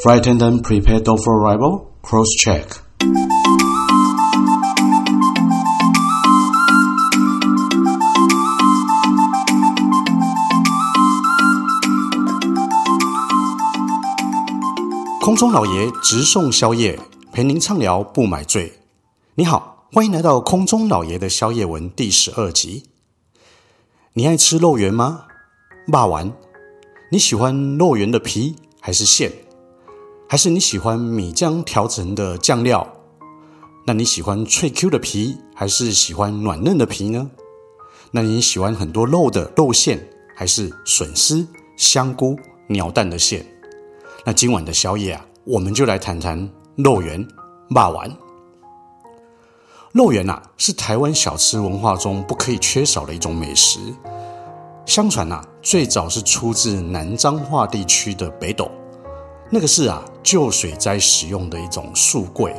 Frightened and prepared for arrival. Cross check. 空中老爷直送宵夜，陪您畅聊不买醉。你好，欢迎来到空中老爷的宵夜文第十二集。你爱吃肉圆吗？肉圆？你喜欢肉圆的皮还是馅？还是你喜欢米浆调成的酱料？那你喜欢脆 Q 的皮还是喜欢软嫩的皮呢？那你喜欢很多肉的肉馅还是笋丝、香菇、鸟蛋的馅？那今晚的宵夜啊，我们就来谈谈肉圆、肉圆。肉圆啊，是台湾小吃文化中不可以缺少的一种美食。相传啊，最早是出自南彰化地区的北斗，那个是啊旧水灾使用的一种树桂。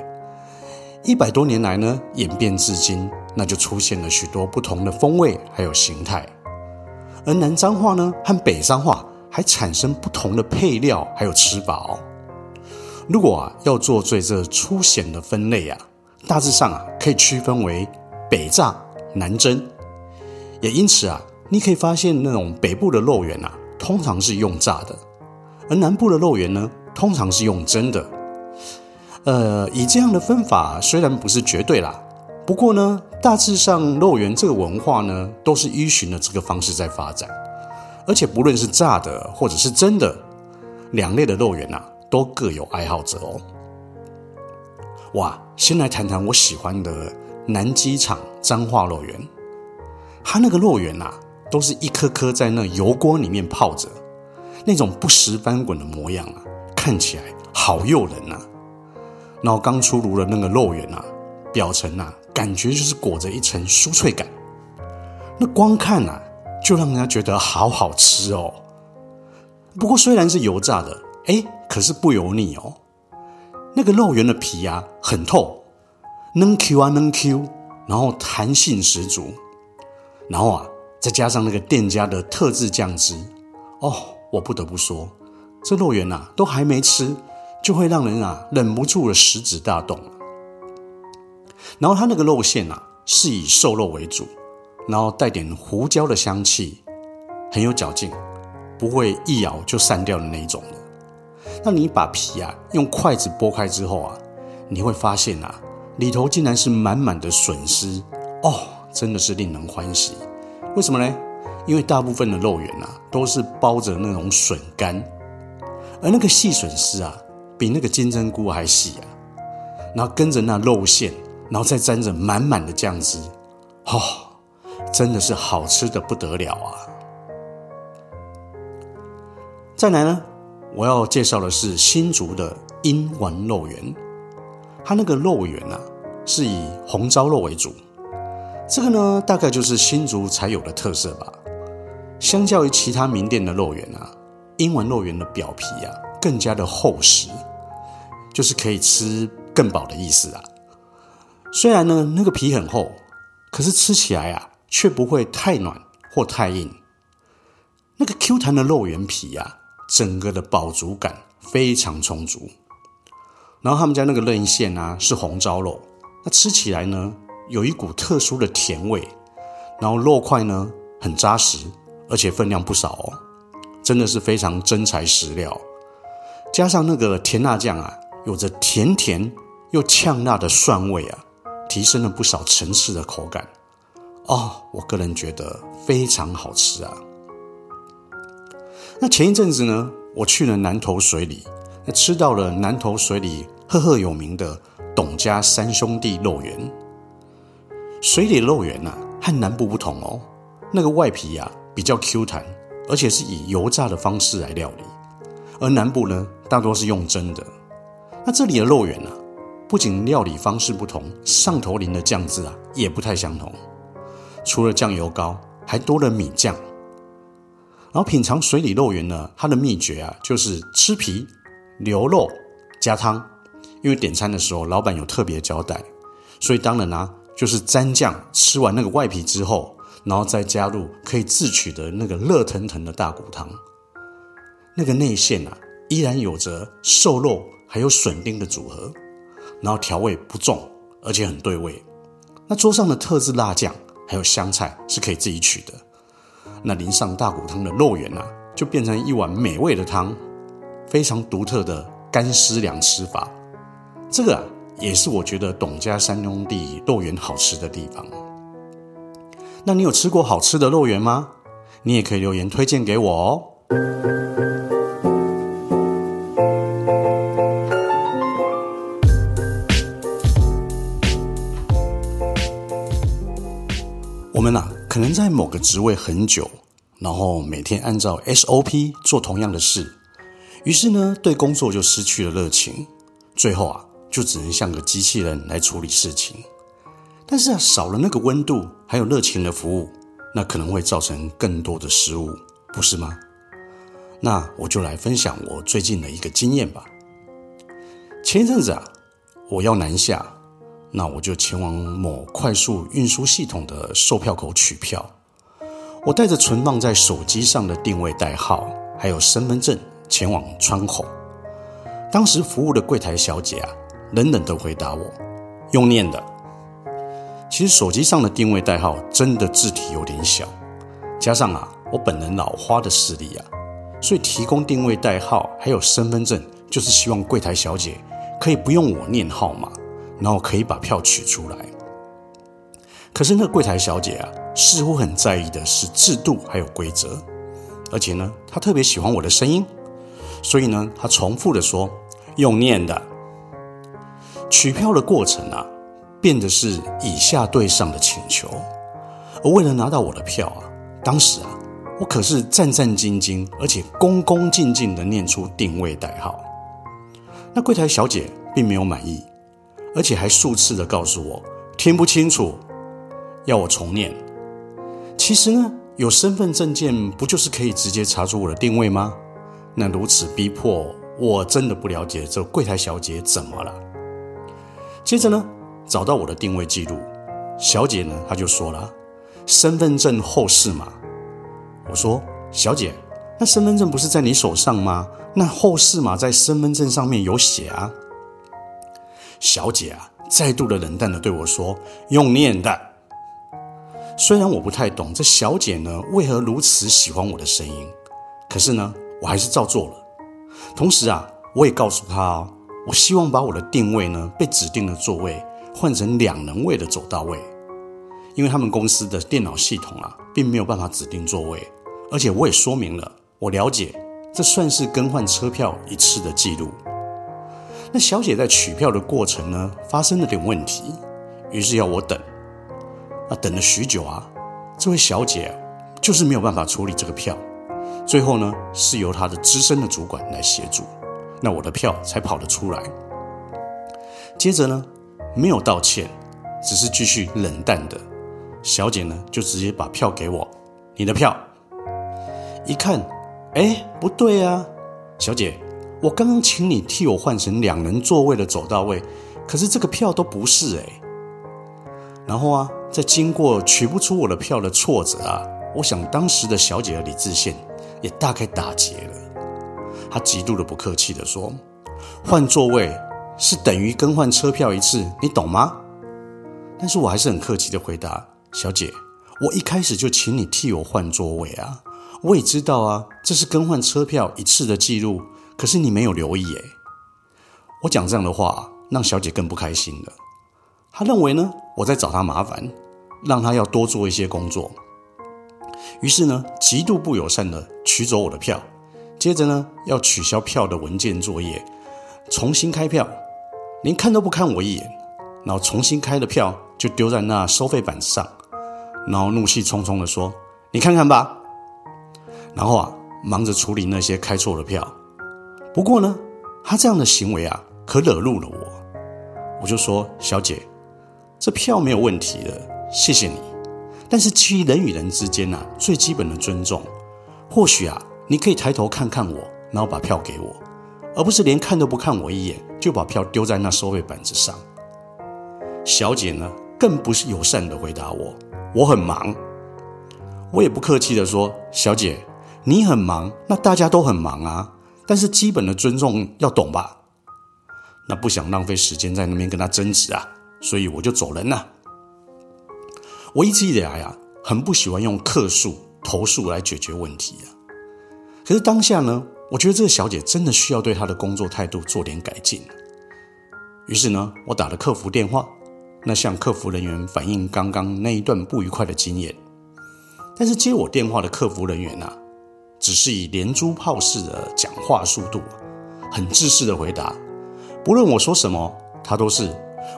一百多年来呢，演变至今，那就出现了许多不同的风味还有形态。而南彰化呢和北彰化还产生不同的配料还有吃法哦。如果啊要做最这粗显的分类啊，大致上啊可以区分为北炸、南蒸，也因此啊。你可以发现，那种北部的肉圆啊，通常是用炸的；而南部的肉圆呢，通常是用蒸的。呃，以这样的分法虽然不是绝对啦，不过呢，大致上肉圆这个文化呢，都是依循了这个方式在发展。而且不论是炸的或者是蒸的，两类的肉圆啊，都各有爱好者哦。哇，先来谈谈我喜欢的南机场彰化肉圆，它那个肉圆啊。都是一颗颗在那油锅里面泡着，那种不时翻滚的模样啊，看起来好诱人呐。然后刚出炉的那个肉圆啊，表层啊，感觉就是裹着一层酥脆感，那光看啊，就让人家觉得好好吃哦。不过虽然是油炸的，哎，可是不油腻哦。那个肉圆的皮啊，很透，嫩 Q 啊嫩 Q，然后弹性十足，然后啊。再加上那个店家的特制酱汁，哦，我不得不说，这肉圆呐，都还没吃，就会让人啊忍不住的食指大动。然后它那个肉馅呐，是以瘦肉为主，然后带点胡椒的香气，很有嚼劲，不会一咬就散掉的那一种的。那你把皮啊用筷子剥开之后啊，你会发现啊，里头竟然是满满的笋丝，哦，真的是令人欢喜。为什么呢？因为大部分的肉圆啊，都是包着那种笋干，而那个细笋丝啊，比那个金针菇还细啊。然后跟着那肉馅，然后再沾着满满的酱汁，哦，真的是好吃得不得了啊！再来呢，我要介绍的是新竹的英文肉圆，它那个肉圆啊，是以红烧肉为主。这个呢，大概就是新竹才有的特色吧。相较于其他名店的肉圆啊，英文肉圆的表皮啊更加的厚实，就是可以吃更饱的意思啊。虽然呢那个皮很厚，可是吃起来啊却不会太软或太硬。那个 Q 弹的肉圆皮啊，整个的饱足感非常充足。然后他们家那个嫩馅啊是红烧肉，那吃起来呢，有一股特殊的甜味，然后肉块呢很扎实，而且分量不少哦，真的是非常真材实料。加上那个甜辣酱啊，有着甜甜又呛辣的蒜味啊，提升了不少层次的口感。哦，我个人觉得非常好吃啊。那前一阵子呢，我去了南投水里，那吃到了南投水里赫赫有名的董家三兄弟肉圆。水里肉圆呐，和南部不同哦。那个外皮呀比较 Q 弹，而且是以油炸的方式来料理。而南部呢，大多是用蒸的。那这里的肉圆啊，不仅料理方式不同，上头淋的酱汁啊也不太相同。除了酱油膏，还多了米酱。然后品尝水里肉圆呢，它的秘诀啊，就是吃皮、留肉、加汤。因为点餐的时候，老板有特别交代，所以当然啊。就是沾酱，吃完那个外皮之后，然后再加入可以自取的那个热腾腾的大骨汤。那个内馅啊，依然有着瘦肉还有笋丁的组合，然后调味不重，而且很对味。那桌上的特制辣酱还有香菜是可以自己取的。那淋上大骨汤的肉圆啊，就变成一碗美味的汤，非常独特的干湿凉吃法。这个啊，也是我觉得董家三兄弟肉圆好吃的地方。那你有吃过好吃的肉圆吗？你也可以留言推荐给我哦。我们啊，可能在某个职位很久，然后每天按照 SOP 做同样的事，于是呢，对工作就失去了热情，最后啊，就只能像个机器人来处理事情。但是啊，少了那个温度还有热情的服务，那可能会造成更多的失误，不是吗？那我就来分享我最近的一个经验吧。前一阵子啊，我要南下，那我就前往某快速运输系统的售票口取票。我带着存放在手机上的定位代号还有身份证前往窗口。当时服务的柜台小姐啊，冷冷的回答我：“用念的。”其实手机上的定位代号真的字体有点小，加上啊我本人老花的视力啊，所以提供定位代号还有身份证，就是希望柜台小姐可以不用我念号码，然后可以把票取出来。可是那柜台小姐啊，似乎很在意的是制度还有规则，而且呢，她特别喜欢我的声音，所以呢，她重复的说用念的。取票的过程啊。变的是以下对上的请求，而为了拿到我的票啊，当时啊，我可是战战兢兢，而且恭恭敬敬地念出定位代号。那柜台小姐并没有满意，而且还数次地告诉我听不清楚，要我重念。其实呢，有身份证件不就是可以直接查出我的定位吗？那如此逼迫，我真的不了解这柜台小姐怎么了。接着呢，找到我的定位记录，小姐呢，她就说了，身份证后四码。我说，小姐，那身份证不是在你手上吗？那后四码在身份证上面有写啊。小姐啊，再度的冷淡的对我说，用念的。虽然我不太懂这小姐呢为何如此喜欢我的声音，可是呢，我还是照做了。同时啊，我也告诉她哦，我希望把我的定位呢被指定的座位。换成两人位的走道位，因为他们公司的电脑系统啊，并没有办法指定座位，而且我也说明了，我了解这算是更换车票一次的记录。那小姐在取票的过程呢，发生了点问题，于是要我等。那等了许久啊，这位小姐，就是没有办法处理这个票，最后呢，是由她的资深的主管来协助，那我的票才跑了出来。接着呢。没有道歉，只是继续冷淡的。小姐呢，就直接把票给我，你的票。一看，哎，不对啊，小姐，我刚刚请你替我换成两人座位的走道位，可是这个票都不是哎。然后啊，在经过取不出我的票的挫折啊，我想当时的小姐的理智线也大概打结了。她极度的不客气的说：“换座位。”是等于更换车票一次，你懂吗？但是我还是很客气的回答：“小姐，我一开始就请你替我换座位啊，我也知道啊，这是更换车票一次的记录，可是你没有留意诶。”我讲这样的话，让小姐更不开心了。她认为呢，我在找她麻烦，让她要多做一些工作。于是呢，极度不友善的取走我的票，接着呢，要取消票的文件作业，重新开票。连看都不看我一眼，然后重新开的票就丢在那收费板上，然后怒气冲冲地说：“你看看吧。”然后啊，忙着处理那些开错的票。不过呢，他这样的行为啊，可惹怒了我。我就说：“小姐，这票没有问题的，谢谢你。但是基于人与人之间啊，最基本的尊重，或许啊，你可以抬头看看我，然后把票给我。”而不是连看都不看我一眼，就把票丢在那收费板子上。小姐呢，更不是友善的回答我：“我很忙。”我也不客气的说：“小姐，你很忙，那大家都很忙啊。但是基本的尊重要懂吧？那不想浪费时间在那边跟他争执啊，所以我就走人了。我一直以来啊，很不喜欢用客诉、投诉来解决问题啊。可是当下呢，我觉得这个小姐真的需要对她的工作态度做点改进。于是呢，我打了客服电话，那向客服人员反映刚刚那一段不愉快的经验。但是接我电话的客服人员啊，只是以连珠炮式的讲话速度，很自私的回答，不论我说什么，他都是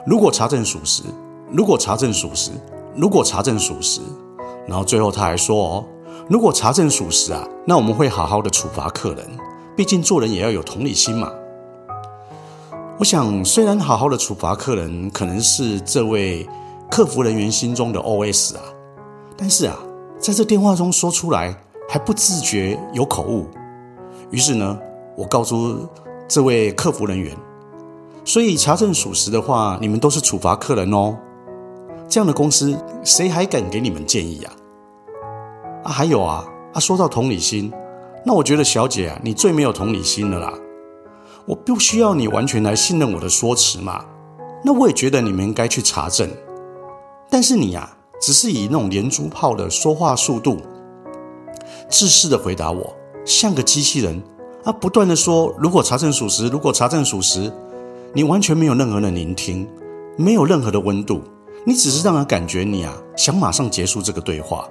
如果查证属实，如果查证属实，如果查证属实，然后最后他还说哦，如果查证属实啊，那我们会好好的处罚客人，毕竟做人也要有同理心嘛。我想，虽然好好的处罚客人可能是这位客服人员心中的 OS 啊，但是啊，在这电话中说出来还不自觉有口误。于是呢，我告诉这位客服人员，所以查证属实的话，你们都是处罚客人哦。这样的公司谁还敢给你们建议啊？啊，还有啊，啊，说到同理心，那我觉得小姐啊，你最没有同理心了啦。我不需要你完全来信任我的说辞嘛。那我也觉得你们应该去查证。但是你啊，只是以那种连珠炮的说话速度，自私的回答我，像个机器人啊，不断的说如果查证属实，如果查证属实，你完全没有任何的聆听，没有任何的温度。你只是让人感觉你啊想马上结束这个对话，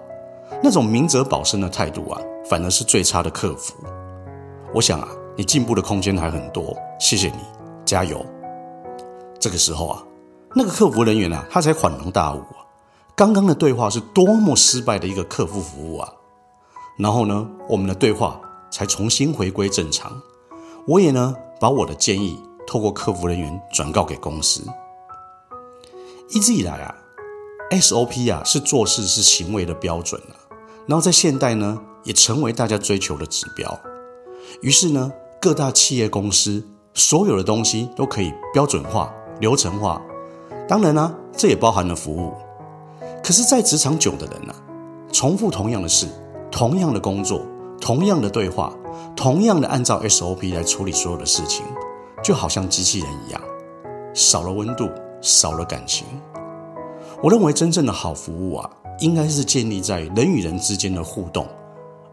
那种明哲保身的态度啊，反而是最差的客服。我想啊，你进步的空间还很多，谢谢你，加油。这个时候啊，那个客服人员啊，他才恍然大悟啊，刚刚的对话是多么失败的一个客户服务啊。然后呢，我们的对话才重新回归正常。我也呢，把我的建议透过客服人员转告给公司。一直以来啊，SOP 啊是做事是行为的标准啊，然后在现代呢也成为大家追求的指标。于是呢，各大企业公司所有的东西都可以标准化、流程化。当然呢、啊，这也包含了服务。可是，在职场久的人呢、啊，重复同样的事、同样的工作、同样的对话、同样的按照 SOP 来处理所有的事情，就好像机器人一样，少了温度。少了感情，我认为真正的好服务啊，应该是建立在人与人之间的互动，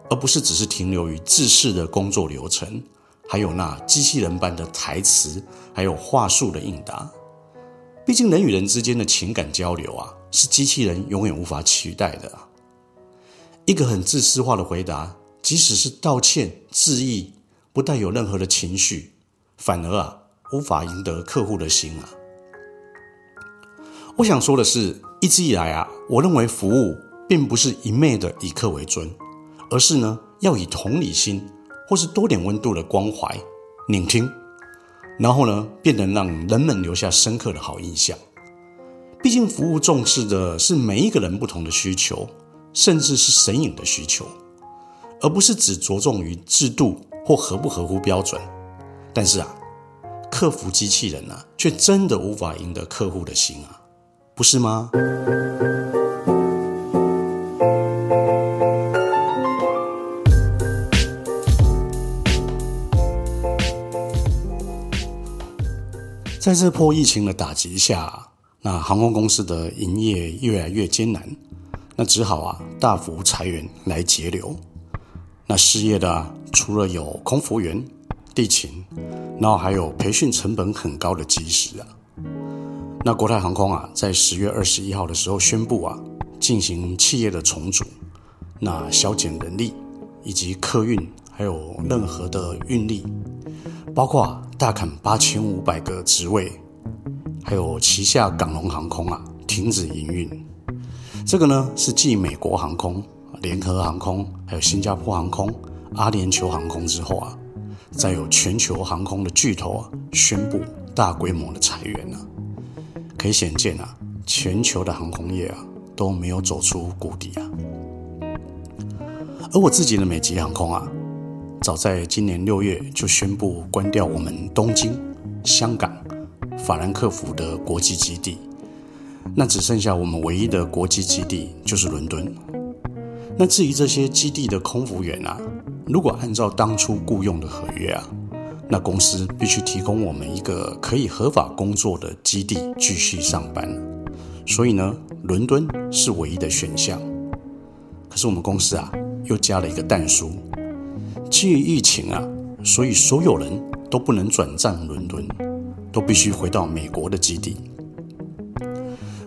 而不是只是停留于制式的工作流程，还有那机器人般的台词，还有话术的应答。毕竟人与人之间的情感交流啊，是机器人永远无法取代的。一个很自私化的回答，即使是道歉、致意，不带有任何的情绪，反而啊，无法赢得客户的心啊。我想说的是，一直以来啊，我认为服务并不是一昧的以客为尊，而是呢，要以同理心或是多点温度的关怀聆听，然后呢，便能让人们留下深刻的好印象。毕竟服务重视的是每一个人不同的需求，甚至是神隐的需求，而不是只着重于制度或合不合乎标准。但是啊，客服机器人啊，却真的无法赢得客户的心啊。不是吗？在这波疫情的打击下，那航空公司的营业越来越艰难，那只好啊大幅裁员来节流。那失业的，除了有空服员、地勤，然后还有培训成本很高的机师啊。那国泰航空啊，在十月二十一号的时候宣布啊，进行企业的重组，那削减人力以及客运，还有任何的运力，包括啊大砍八千五百个职位，还有旗下港龙航空啊停止营运。这个呢是继美国航空、联合航空、还有新加坡航空、阿联酋航空之后啊，再有全球航空的巨头啊宣布大规模的裁员了。可以显见啊，全球的航空业啊都没有走出谷底啊。而我自己的美籍航空啊，早在今年六月就宣布关掉我们东京、香港、法兰克福的国际基地，那只剩下我们唯一的国际基地就是伦敦。那至于这些基地的空服员啊，如果按照当初雇佣的合约啊，那公司必须提供我们一个可以合法工作的基地继续上班。所以呢，伦敦是唯一的选项。可是我们公司啊，又加了一个蛋书：基于疫情啊，所以所有人都不能转战伦敦，都必须回到美国的基地。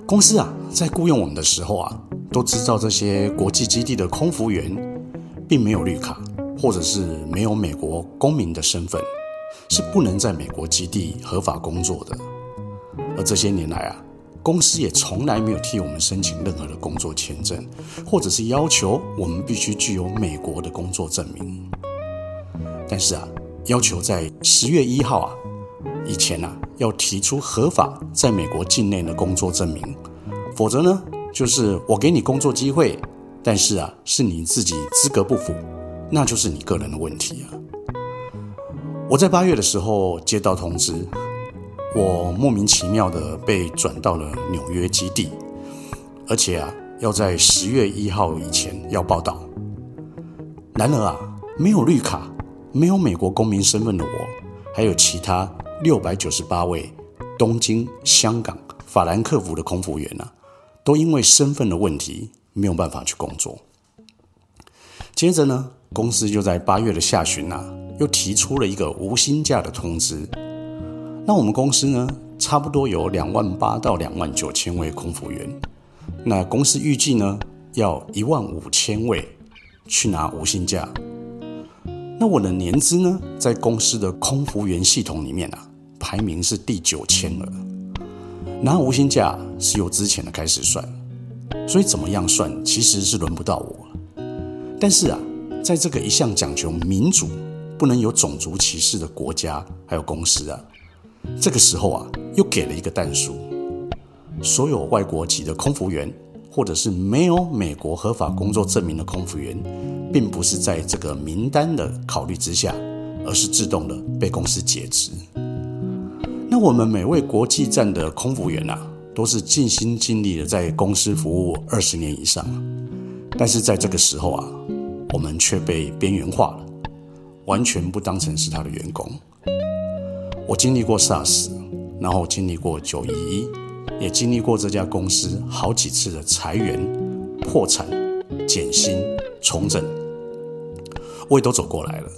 公司啊，在雇佣我们的时候啊，都知道这些国际基地的空服员并没有绿卡，或者是没有美国公民的身份，是不能在美国基地合法工作的。而这些年来啊，公司也从来没有替我们申请任何的工作签证，或者是要求我们必须具有美国的工作证明。但是啊，要求在十月一号啊。以前啊，要提出合法在美国境内的工作证明，否则呢，就是我给你工作机会，但是啊，是你自己资格不符，那就是你个人的问题啊。我在八月的时候接到通知，我莫名其妙的被转到了纽约基地，而且啊，要在十月一号以前要报到。然而啊，没有绿卡、没有美国公民身份的我，还有其他。六百九十八位东京、香港、法兰克福的空服员啊，都因为身份的问题没有办法去工作。接着呢，公司就在八月的下旬啊，又提出了一个无薪假的通知。那我们公司呢，差不多有两万八到两万九千位空服员。那公司预计呢，要一万五千位去拿无薪假。那我的年资呢，在公司的空服员系统里面啊。排名是第九千了，拿无薪假是由之前的开始算，所以怎么样算其实是轮不到我。但是啊，在这个一向讲求民主、不能有种族歧视的国家还有公司啊，这个时候啊，又给了一个但书：所有外国籍的空服员，或者是没有美国合法工作证明的空服员，并不是在这个名单的考虑之下，而是自动的被公司解职。那我们每位国际站的空服员啊，都是尽心尽力的在公司服务二十年以上，但是在这个时候啊，我们却被边缘化了，完全不当成是他的员工。我经历过 SARS，然后经历过九一一，也经历过这家公司好几次的裁员、破产、减薪、重整，我也都走过来了。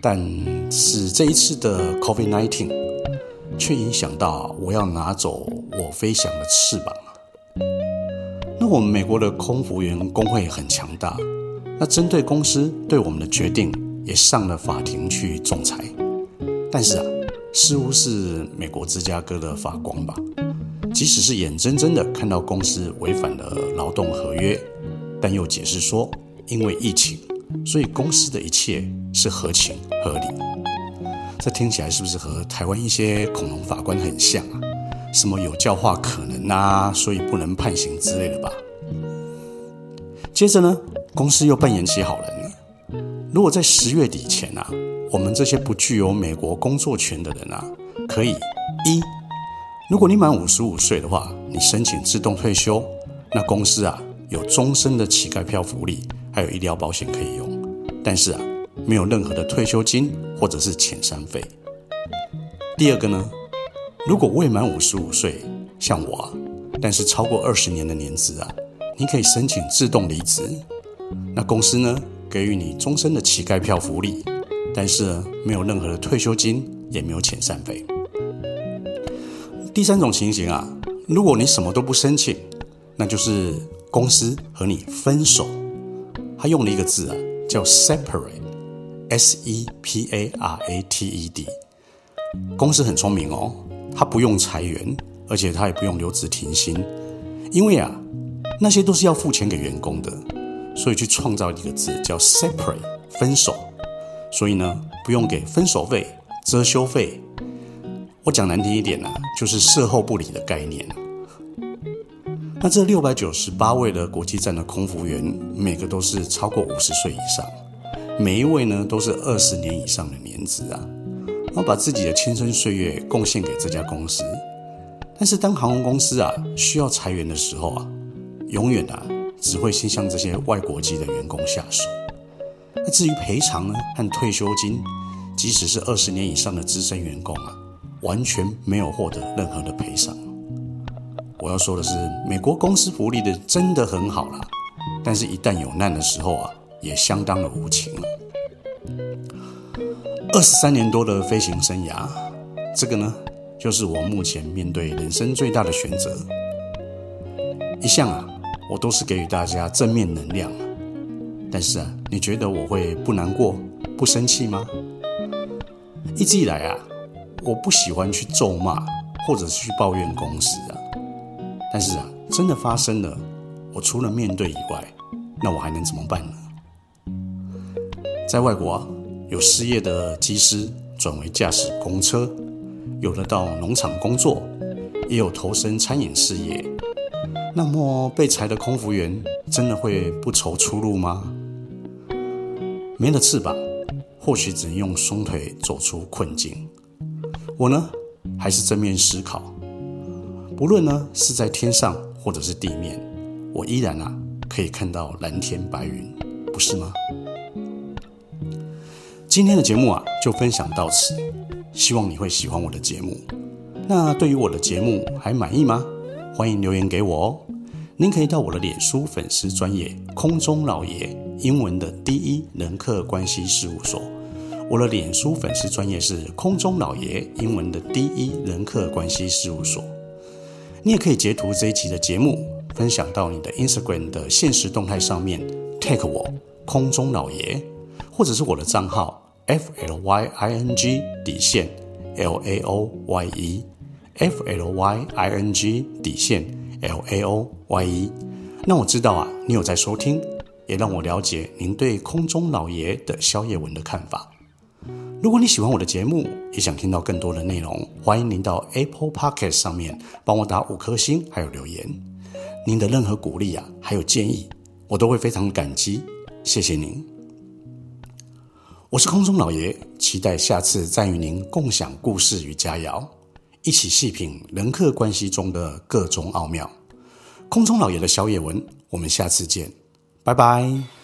但是这一次的 COVID-19。却影响到我要拿走我飞翔的翅膀。那我们美国的空服员工会很强大，那针对公司对我们的决定也上了法庭去仲裁。但是啊，似乎是美国芝加哥的法官吧，即使是眼睁睁的看到公司违反了劳动合约，但又解释说，因为疫情，所以公司的一切是合情合理。这听起来是不是和台湾一些恐龙法官很像啊？什么有教化可能啊，所以不能判刑之类的吧？接着呢，公司又扮演起好人。如果在十月底前啊，我们这些不具有美国工作权的人啊，可以一，如果你满五十五岁的话，你申请自动退休，那公司啊有终身的乞丐票福利，还有医疗保险可以用。但是啊。没有任何的退休金或者是遣散费。第二个呢，如果未满五十五岁，像我啊，但是超过二十年的年资啊，你可以申请自动离职。那公司呢，给予你终身的乞丐票福利，但是，没有任何的退休金，也没有遣散费。第三种情形啊，如果你什么都不申请，那就是公司和你分手。他用了一个字啊，叫 separate。S E P A R A T E D，公司很聪明哦，他不用裁员，而且他也不用留职停薪，因为啊，那些都是要付钱给员工的，所以去创造一个字叫 separate，分手，所以呢，不用给分手费、遮羞费。我讲难听一点呢、就是事后不理的概念。那这六百九十八位的国际站的空服员，每个都是超过五十岁以上。每一位呢，都是二十年以上的年资啊，然后把自己的青春岁月贡献给这家公司。但是当航空公司啊需要裁员的时候啊，永远啊只会先向这些外国籍的员工下手。那至于赔偿呢和退休金，即使是二十年以上的资深员工啊，完全没有获得任何的赔偿。我要说的是，美国公司福利的真的很好啦，但是一旦有难的时候啊，也相当的无情了。二十三年多的飞行生涯，这个呢，就是我目前面对人生最大的选择。一向啊，我都是给予大家正面能量。但是啊，你觉得我会不难过、不生气吗？一直以来啊，我不喜欢去咒骂或者是去抱怨公司啊。但是啊，真的发生了，我除了面对以外，那我还能怎么办呢？在外国啊，有失业的机师转为驾驶公车，有的到农场工作，也有投身餐饮事业。那么被裁的空服员真的会不愁出路吗？没了翅膀，或许只能用双腿走出困境。我呢，还是正面思考。不论呢是在天上或者是地面，我依然啊可以看到蓝天白云，不是吗？今天的节目啊就分享到此，希望你会喜欢我的节目。那对于我的节目还满意吗？欢迎留言给我哦。您可以到我的脸书粉丝专业空中老爷英文的第一人客关系事务所。我的脸书粉丝专业是空中老爷英文的第一人客关系事务所。你也可以截图这一集的节目，分享到你的 Instagram 的限时动态上面，tag 我空中老爷，或者是我的账号 F L Y I N G 底线 L A O Y E F L Y I N G 底线 L A O Y E。那我知道啊，你有在收听，也让我了解您对空中老爷的宵夜文的看法。如果你喜欢我的节目，也想听到更多的内容，欢迎您到 Apple Podcast 上面帮我打五颗星，还有留言。您的任何鼓励啊，还有建议，我都会非常感激。谢谢您。我是空中老爷，期待下次再与您共享故事与佳肴，一起细品人客关系中的各种奥妙。空中老爷的小野文，我们下次见，拜拜。